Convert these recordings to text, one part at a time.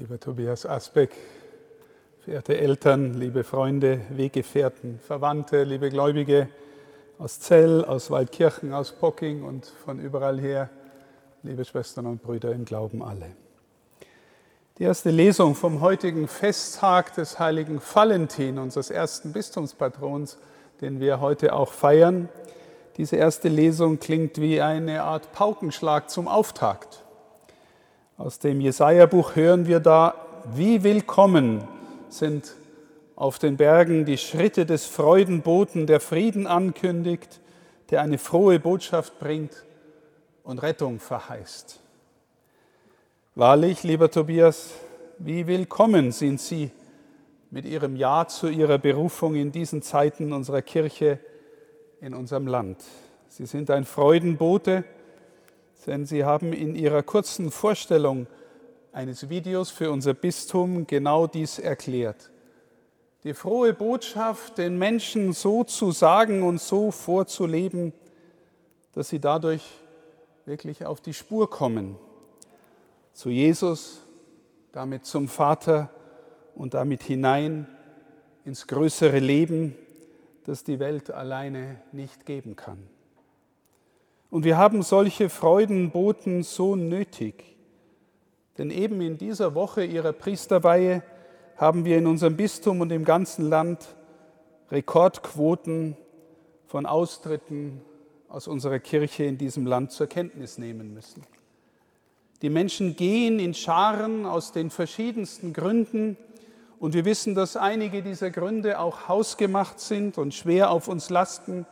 Lieber Tobias Asbeck, verehrte Eltern, liebe Freunde, Weggefährten, Verwandte, liebe Gläubige aus Zell, aus Waldkirchen, aus Pocking und von überall her, liebe Schwestern und Brüder im Glauben alle. Die erste Lesung vom heutigen Festtag des heiligen Valentin, unseres ersten Bistumspatrons, den wir heute auch feiern. Diese erste Lesung klingt wie eine Art Paukenschlag zum Auftakt. Aus dem Jesaja-Buch hören wir da, wie willkommen sind auf den Bergen die Schritte des Freudenboten, der Frieden ankündigt, der eine frohe Botschaft bringt und Rettung verheißt. Wahrlich, lieber Tobias, wie willkommen sind Sie mit Ihrem Ja zu Ihrer Berufung in diesen Zeiten unserer Kirche in unserem Land. Sie sind ein Freudenbote, denn Sie haben in Ihrer kurzen Vorstellung eines Videos für unser Bistum genau dies erklärt. Die frohe Botschaft, den Menschen so zu sagen und so vorzuleben, dass sie dadurch wirklich auf die Spur kommen. Zu Jesus, damit zum Vater und damit hinein ins größere Leben, das die Welt alleine nicht geben kann. Und wir haben solche Freudenboten so nötig. Denn eben in dieser Woche ihrer Priesterweihe haben wir in unserem Bistum und im ganzen Land Rekordquoten von Austritten aus unserer Kirche in diesem Land zur Kenntnis nehmen müssen. Die Menschen gehen in Scharen aus den verschiedensten Gründen und wir wissen, dass einige dieser Gründe auch hausgemacht sind und schwer auf uns lasten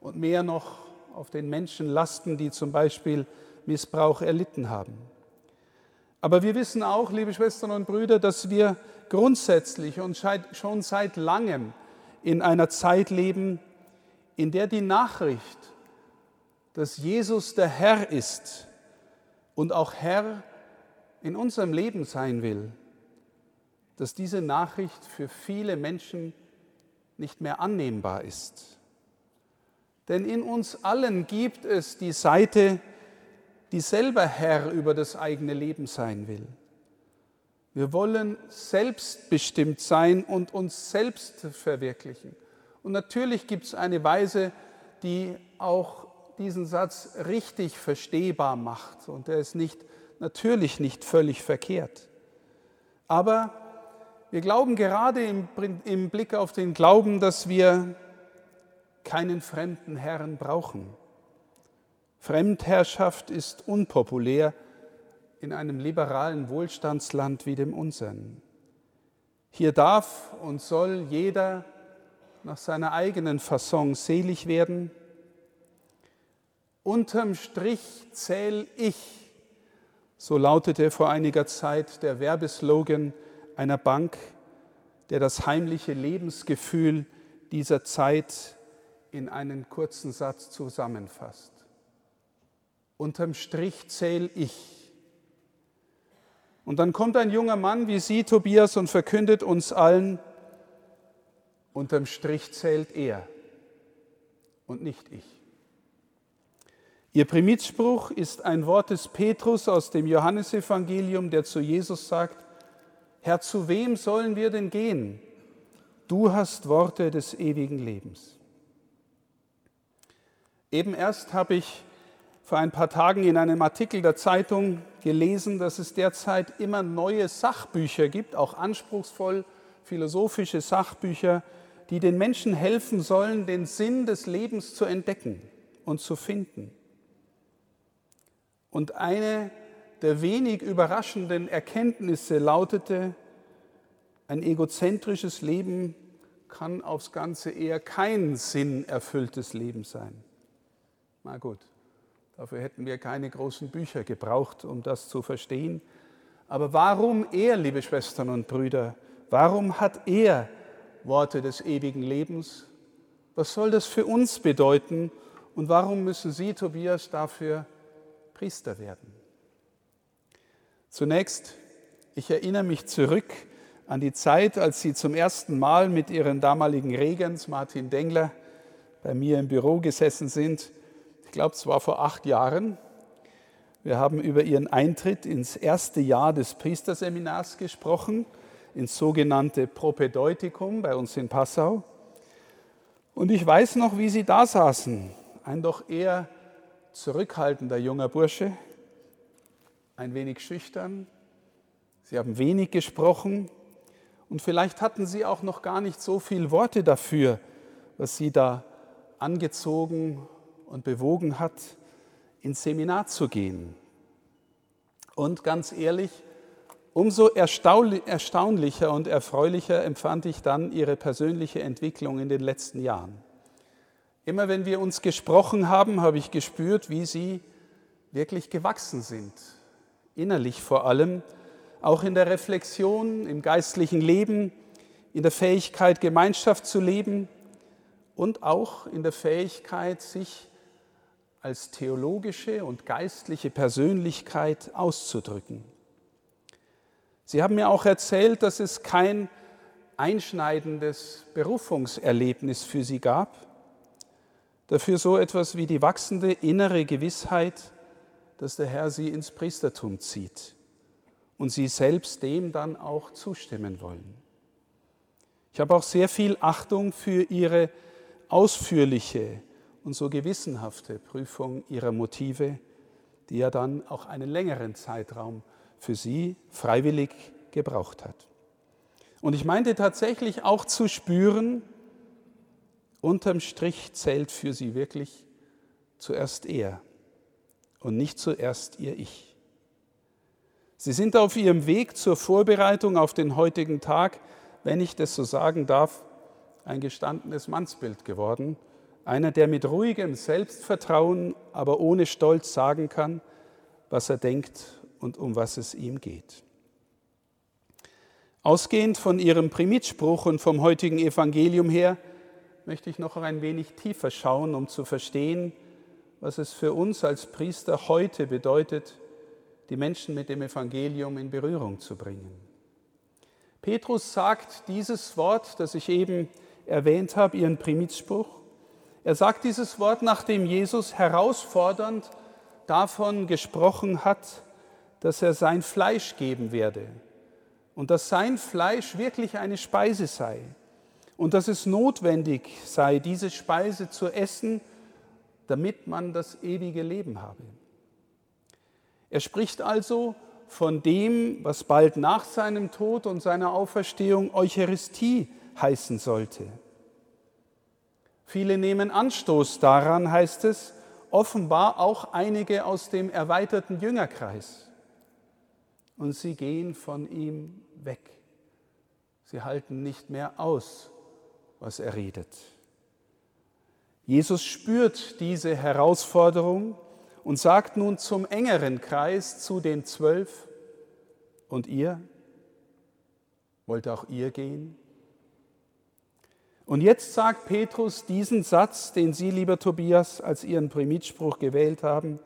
und mehr noch auf den Menschen lasten, die zum Beispiel Missbrauch erlitten haben. Aber wir wissen auch, liebe Schwestern und Brüder, dass wir grundsätzlich und schon seit langem in einer Zeit leben, in der die Nachricht, dass Jesus der Herr ist und auch Herr in unserem Leben sein will, dass diese Nachricht für viele Menschen nicht mehr annehmbar ist. Denn in uns allen gibt es die Seite, die selber Herr über das eigene Leben sein will. Wir wollen selbstbestimmt sein und uns selbst verwirklichen. Und natürlich gibt es eine Weise, die auch diesen Satz richtig verstehbar macht. Und der ist nicht, natürlich nicht völlig verkehrt. Aber wir glauben gerade im, im Blick auf den Glauben, dass wir keinen fremden Herrn brauchen. Fremdherrschaft ist unpopulär in einem liberalen Wohlstandsland wie dem unseren. Hier darf und soll jeder nach seiner eigenen Fasson selig werden. Unterm Strich zähl ich, so lautete vor einiger Zeit der Werbeslogan einer Bank, der das heimliche Lebensgefühl dieser Zeit in einen kurzen Satz zusammenfasst. Unterm Strich zähle ich. Und dann kommt ein junger Mann wie Sie, Tobias, und verkündet uns allen, unterm Strich zählt er und nicht ich. Ihr Primizspruch ist ein Wort des Petrus aus dem Johannesevangelium, der zu Jesus sagt, Herr, zu wem sollen wir denn gehen? Du hast Worte des ewigen Lebens. Eben erst habe ich vor ein paar Tagen in einem Artikel der Zeitung gelesen, dass es derzeit immer neue Sachbücher gibt, auch anspruchsvoll philosophische Sachbücher, die den Menschen helfen sollen, den Sinn des Lebens zu entdecken und zu finden. Und eine der wenig überraschenden Erkenntnisse lautete, ein egozentrisches Leben kann aufs Ganze eher kein sinnerfülltes Leben sein. Na gut, dafür hätten wir keine großen Bücher gebraucht, um das zu verstehen. Aber warum er, liebe Schwestern und Brüder, warum hat er Worte des ewigen Lebens? Was soll das für uns bedeuten? Und warum müssen Sie, Tobias, dafür Priester werden? Zunächst, ich erinnere mich zurück an die Zeit, als Sie zum ersten Mal mit Ihren damaligen Regens, Martin Dengler, bei mir im Büro gesessen sind glaube, es war vor acht Jahren. Wir haben über ihren Eintritt ins erste Jahr des Priesterseminars gesprochen, ins sogenannte Propedeutikum bei uns in Passau. Und ich weiß noch, wie sie da saßen. Ein doch eher zurückhaltender junger Bursche, ein wenig schüchtern. Sie haben wenig gesprochen und vielleicht hatten sie auch noch gar nicht so viele Worte dafür, was sie da angezogen und bewogen hat, ins Seminar zu gehen. Und ganz ehrlich, umso erstaunlicher und erfreulicher empfand ich dann ihre persönliche Entwicklung in den letzten Jahren. Immer wenn wir uns gesprochen haben, habe ich gespürt, wie sie wirklich gewachsen sind, innerlich vor allem, auch in der Reflexion, im geistlichen Leben, in der Fähigkeit, Gemeinschaft zu leben und auch in der Fähigkeit, sich als theologische und geistliche Persönlichkeit auszudrücken. Sie haben mir auch erzählt, dass es kein einschneidendes Berufungserlebnis für sie gab, dafür so etwas wie die wachsende innere Gewissheit, dass der Herr sie ins Priestertum zieht und sie selbst dem dann auch zustimmen wollen. Ich habe auch sehr viel Achtung für ihre ausführliche und so gewissenhafte Prüfung ihrer Motive, die ja dann auch einen längeren Zeitraum für sie freiwillig gebraucht hat. Und ich meinte tatsächlich auch zu spüren, unterm Strich zählt für sie wirklich zuerst er und nicht zuerst ihr Ich. Sie sind auf ihrem Weg zur Vorbereitung auf den heutigen Tag, wenn ich das so sagen darf, ein gestandenes Mannsbild geworden. Einer, der mit ruhigem Selbstvertrauen, aber ohne Stolz sagen kann, was er denkt und um was es ihm geht. Ausgehend von Ihrem Primitspruch und vom heutigen Evangelium her möchte ich noch ein wenig tiefer schauen, um zu verstehen, was es für uns als Priester heute bedeutet, die Menschen mit dem Evangelium in Berührung zu bringen. Petrus sagt dieses Wort, das ich eben erwähnt habe, ihren Primizspruch. Er sagt dieses Wort, nachdem Jesus herausfordernd davon gesprochen hat, dass er sein Fleisch geben werde und dass sein Fleisch wirklich eine Speise sei und dass es notwendig sei, diese Speise zu essen, damit man das ewige Leben habe. Er spricht also von dem, was bald nach seinem Tod und seiner Auferstehung Eucharistie heißen sollte. Viele nehmen Anstoß daran, heißt es, offenbar auch einige aus dem erweiterten Jüngerkreis. Und sie gehen von ihm weg. Sie halten nicht mehr aus, was er redet. Jesus spürt diese Herausforderung und sagt nun zum engeren Kreis, zu den zwölf, und ihr? Wollt auch ihr gehen? Und jetzt sagt Petrus diesen Satz, den Sie, lieber Tobias, als Ihren Primitspruch gewählt haben.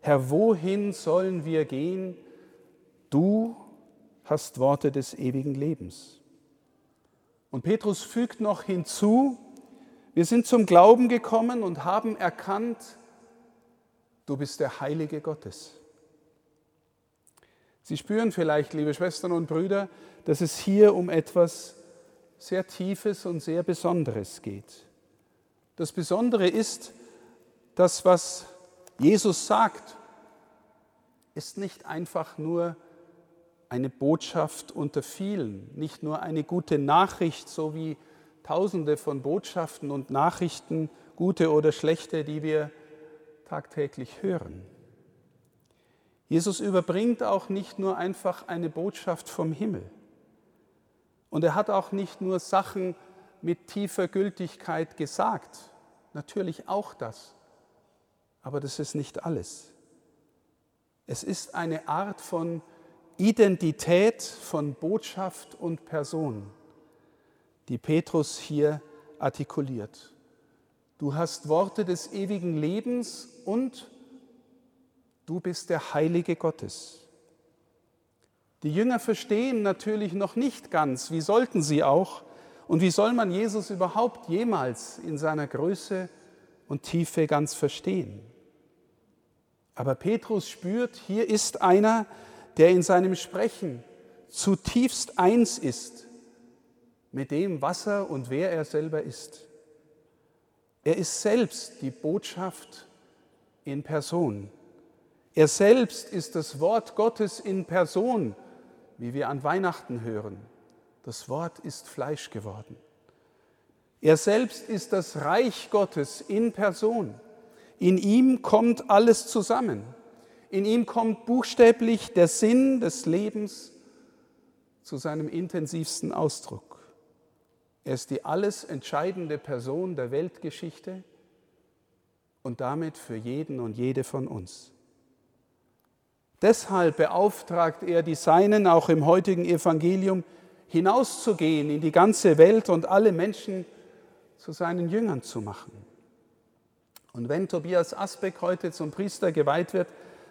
Herr, wohin sollen wir gehen? Du hast Worte des ewigen Lebens. Und Petrus fügt noch hinzu, wir sind zum Glauben gekommen und haben erkannt, du bist der Heilige Gottes. Sie spüren vielleicht, liebe Schwestern und Brüder, dass es hier um etwas sehr Tiefes und sehr Besonderes geht. Das Besondere ist, dass was Jesus sagt, ist nicht einfach nur eine Botschaft unter vielen, nicht nur eine gute Nachricht, so wie tausende von Botschaften und Nachrichten, gute oder schlechte, die wir tagtäglich hören. Jesus überbringt auch nicht nur einfach eine Botschaft vom Himmel. Und er hat auch nicht nur Sachen mit tiefer Gültigkeit gesagt, natürlich auch das, aber das ist nicht alles. Es ist eine Art von Identität von Botschaft und Person, die Petrus hier artikuliert. Du hast Worte des ewigen Lebens und du bist der Heilige Gottes. Die Jünger verstehen natürlich noch nicht ganz, wie sollten sie auch, und wie soll man Jesus überhaupt jemals in seiner Größe und Tiefe ganz verstehen? Aber Petrus spürt, hier ist einer, der in seinem Sprechen zutiefst eins ist mit dem, was er und wer er selber ist. Er ist selbst die Botschaft in Person. Er selbst ist das Wort Gottes in Person, wie wir an Weihnachten hören. Das Wort ist Fleisch geworden. Er selbst ist das Reich Gottes in Person. In ihm kommt alles zusammen. In ihm kommt buchstäblich der Sinn des Lebens zu seinem intensivsten Ausdruck. Er ist die alles entscheidende Person der Weltgeschichte und damit für jeden und jede von uns. Deshalb beauftragt er die Seinen auch im heutigen Evangelium hinauszugehen in die ganze Welt und alle Menschen zu seinen Jüngern zu machen. Und wenn Tobias Asbeck heute zum Priester geweiht wird,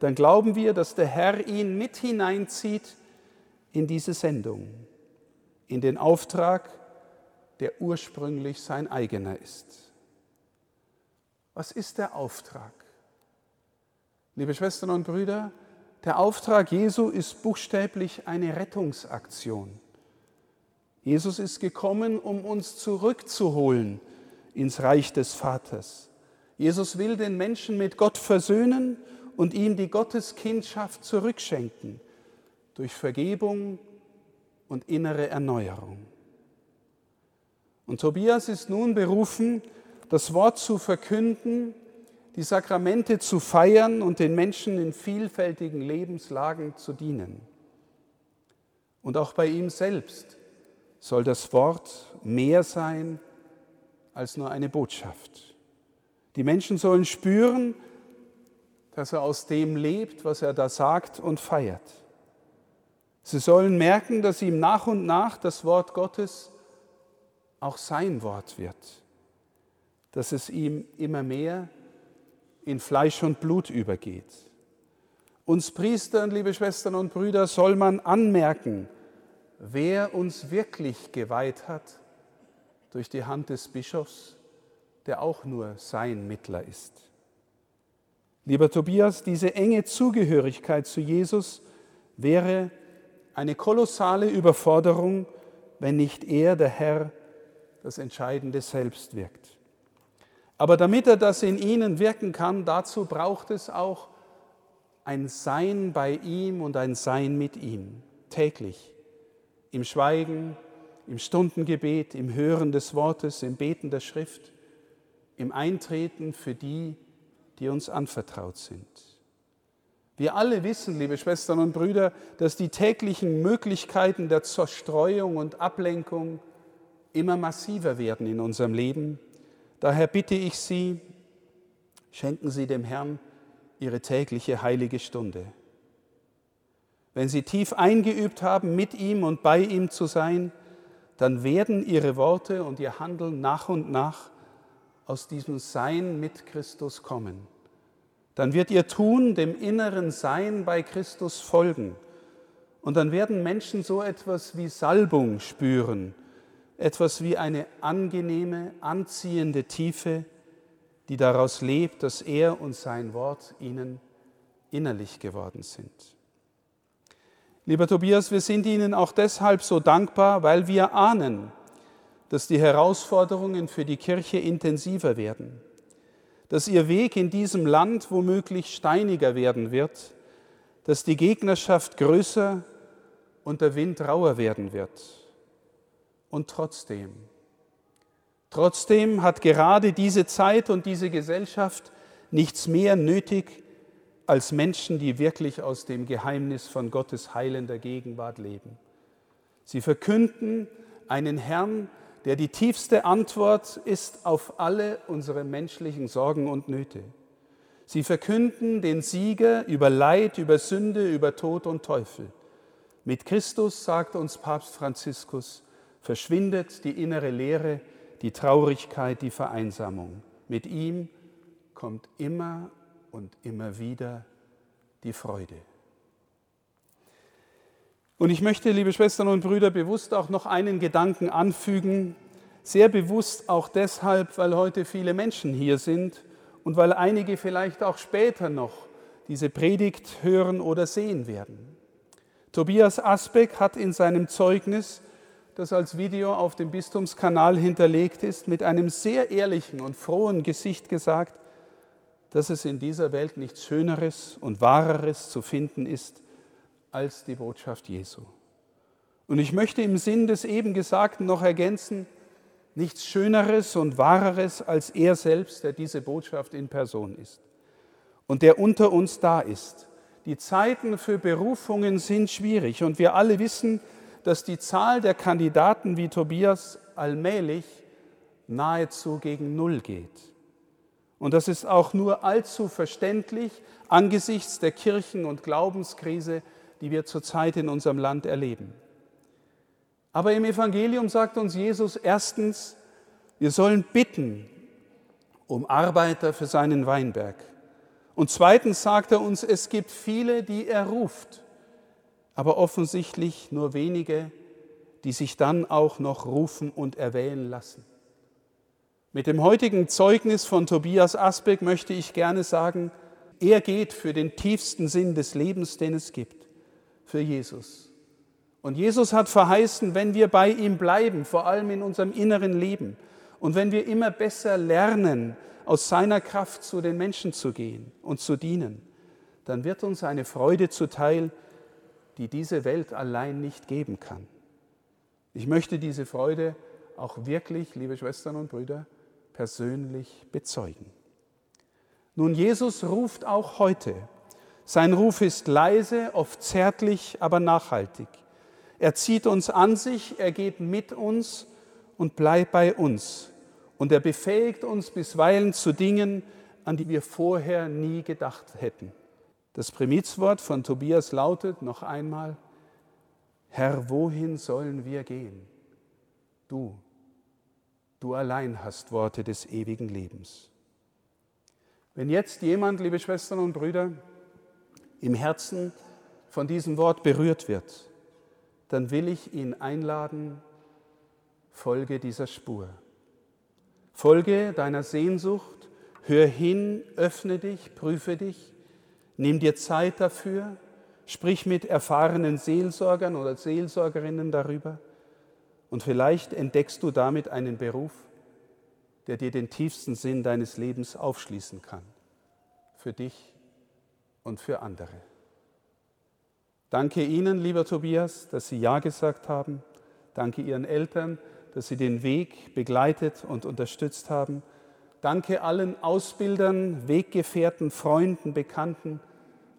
dann glauben wir, dass der Herr ihn mit hineinzieht in diese Sendung, in den Auftrag, der ursprünglich sein eigener ist. Was ist der Auftrag? Liebe Schwestern und Brüder, der Auftrag Jesu ist buchstäblich eine Rettungsaktion. Jesus ist gekommen, um uns zurückzuholen ins Reich des Vaters. Jesus will den Menschen mit Gott versöhnen und ihm die Gotteskindschaft zurückschenken durch Vergebung und innere Erneuerung. Und Tobias ist nun berufen, das Wort zu verkünden die Sakramente zu feiern und den Menschen in vielfältigen Lebenslagen zu dienen. Und auch bei ihm selbst soll das Wort mehr sein als nur eine Botschaft. Die Menschen sollen spüren, dass er aus dem lebt, was er da sagt und feiert. Sie sollen merken, dass ihm nach und nach das Wort Gottes auch sein Wort wird, dass es ihm immer mehr in Fleisch und Blut übergeht. Uns Priestern, liebe Schwestern und Brüder, soll man anmerken, wer uns wirklich geweiht hat durch die Hand des Bischofs, der auch nur sein Mittler ist. Lieber Tobias, diese enge Zugehörigkeit zu Jesus wäre eine kolossale Überforderung, wenn nicht er, der Herr, das Entscheidende selbst wirkt. Aber damit er das in ihnen wirken kann, dazu braucht es auch ein Sein bei ihm und ein Sein mit ihm, täglich, im Schweigen, im Stundengebet, im Hören des Wortes, im Beten der Schrift, im Eintreten für die, die uns anvertraut sind. Wir alle wissen, liebe Schwestern und Brüder, dass die täglichen Möglichkeiten der Zerstreuung und Ablenkung immer massiver werden in unserem Leben Daher bitte ich Sie, schenken Sie dem Herrn Ihre tägliche heilige Stunde. Wenn Sie tief eingeübt haben, mit ihm und bei ihm zu sein, dann werden Ihre Worte und Ihr Handeln nach und nach aus diesem Sein mit Christus kommen. Dann wird Ihr Tun dem inneren Sein bei Christus folgen. Und dann werden Menschen so etwas wie Salbung spüren, etwas wie eine angenehme, anziehende Tiefe, die daraus lebt, dass er und sein Wort ihnen innerlich geworden sind. Lieber Tobias, wir sind Ihnen auch deshalb so dankbar, weil wir ahnen, dass die Herausforderungen für die Kirche intensiver werden, dass Ihr Weg in diesem Land womöglich steiniger werden wird, dass die Gegnerschaft größer und der Wind rauer werden wird. Und trotzdem, trotzdem hat gerade diese Zeit und diese Gesellschaft nichts mehr nötig als Menschen, die wirklich aus dem Geheimnis von Gottes heilender Gegenwart leben. Sie verkünden einen Herrn, der die tiefste Antwort ist auf alle unsere menschlichen Sorgen und Nöte. Sie verkünden den Sieger über Leid, über Sünde, über Tod und Teufel. Mit Christus, sagt uns Papst Franziskus, verschwindet die innere Leere, die Traurigkeit, die Vereinsamung. Mit ihm kommt immer und immer wieder die Freude. Und ich möchte, liebe Schwestern und Brüder, bewusst auch noch einen Gedanken anfügen, sehr bewusst auch deshalb, weil heute viele Menschen hier sind und weil einige vielleicht auch später noch diese Predigt hören oder sehen werden. Tobias Asbeck hat in seinem Zeugnis, das als Video auf dem Bistumskanal hinterlegt ist, mit einem sehr ehrlichen und frohen Gesicht gesagt, dass es in dieser Welt nichts Schöneres und Wahreres zu finden ist als die Botschaft Jesu. Und ich möchte im Sinn des eben Gesagten noch ergänzen, nichts Schöneres und Wahreres als er selbst, der diese Botschaft in Person ist und der unter uns da ist. Die Zeiten für Berufungen sind schwierig und wir alle wissen, dass die Zahl der Kandidaten wie Tobias allmählich nahezu gegen Null geht. Und das ist auch nur allzu verständlich angesichts der Kirchen- und Glaubenskrise, die wir zurzeit in unserem Land erleben. Aber im Evangelium sagt uns Jesus erstens, wir sollen bitten um Arbeiter für seinen Weinberg. Und zweitens sagt er uns, es gibt viele, die er ruft, aber offensichtlich nur wenige, die sich dann auch noch rufen und erwählen lassen. Mit dem heutigen Zeugnis von Tobias Asbeck möchte ich gerne sagen, er geht für den tiefsten Sinn des Lebens, den es gibt, für Jesus. Und Jesus hat verheißen, wenn wir bei ihm bleiben, vor allem in unserem inneren Leben, und wenn wir immer besser lernen, aus seiner Kraft zu den Menschen zu gehen und zu dienen, dann wird uns eine Freude zuteil, die diese Welt allein nicht geben kann. Ich möchte diese Freude auch wirklich, liebe Schwestern und Brüder, persönlich bezeugen. Nun, Jesus ruft auch heute. Sein Ruf ist leise, oft zärtlich, aber nachhaltig. Er zieht uns an sich, er geht mit uns und bleibt bei uns. Und er befähigt uns bisweilen zu Dingen, an die wir vorher nie gedacht hätten. Das Primizwort von Tobias lautet noch einmal, Herr, wohin sollen wir gehen? Du, du allein hast Worte des ewigen Lebens. Wenn jetzt jemand, liebe Schwestern und Brüder, im Herzen von diesem Wort berührt wird, dann will ich ihn einladen, folge dieser Spur. Folge deiner Sehnsucht, hör hin, öffne dich, prüfe dich, nimm dir Zeit dafür, sprich mit erfahrenen Seelsorgern oder Seelsorgerinnen darüber und vielleicht entdeckst du damit einen Beruf, der dir den tiefsten Sinn deines Lebens aufschließen kann, für dich und für andere. Danke Ihnen, lieber Tobias, dass Sie Ja gesagt haben. Danke Ihren Eltern, dass Sie den Weg begleitet und unterstützt haben. Danke allen Ausbildern, Weggefährten, Freunden, Bekannten,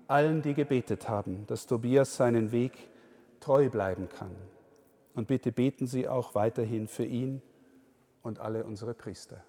allen, die gebetet haben, dass Tobias seinen Weg treu bleiben kann. Und bitte beten Sie auch weiterhin für ihn und alle unsere Priester.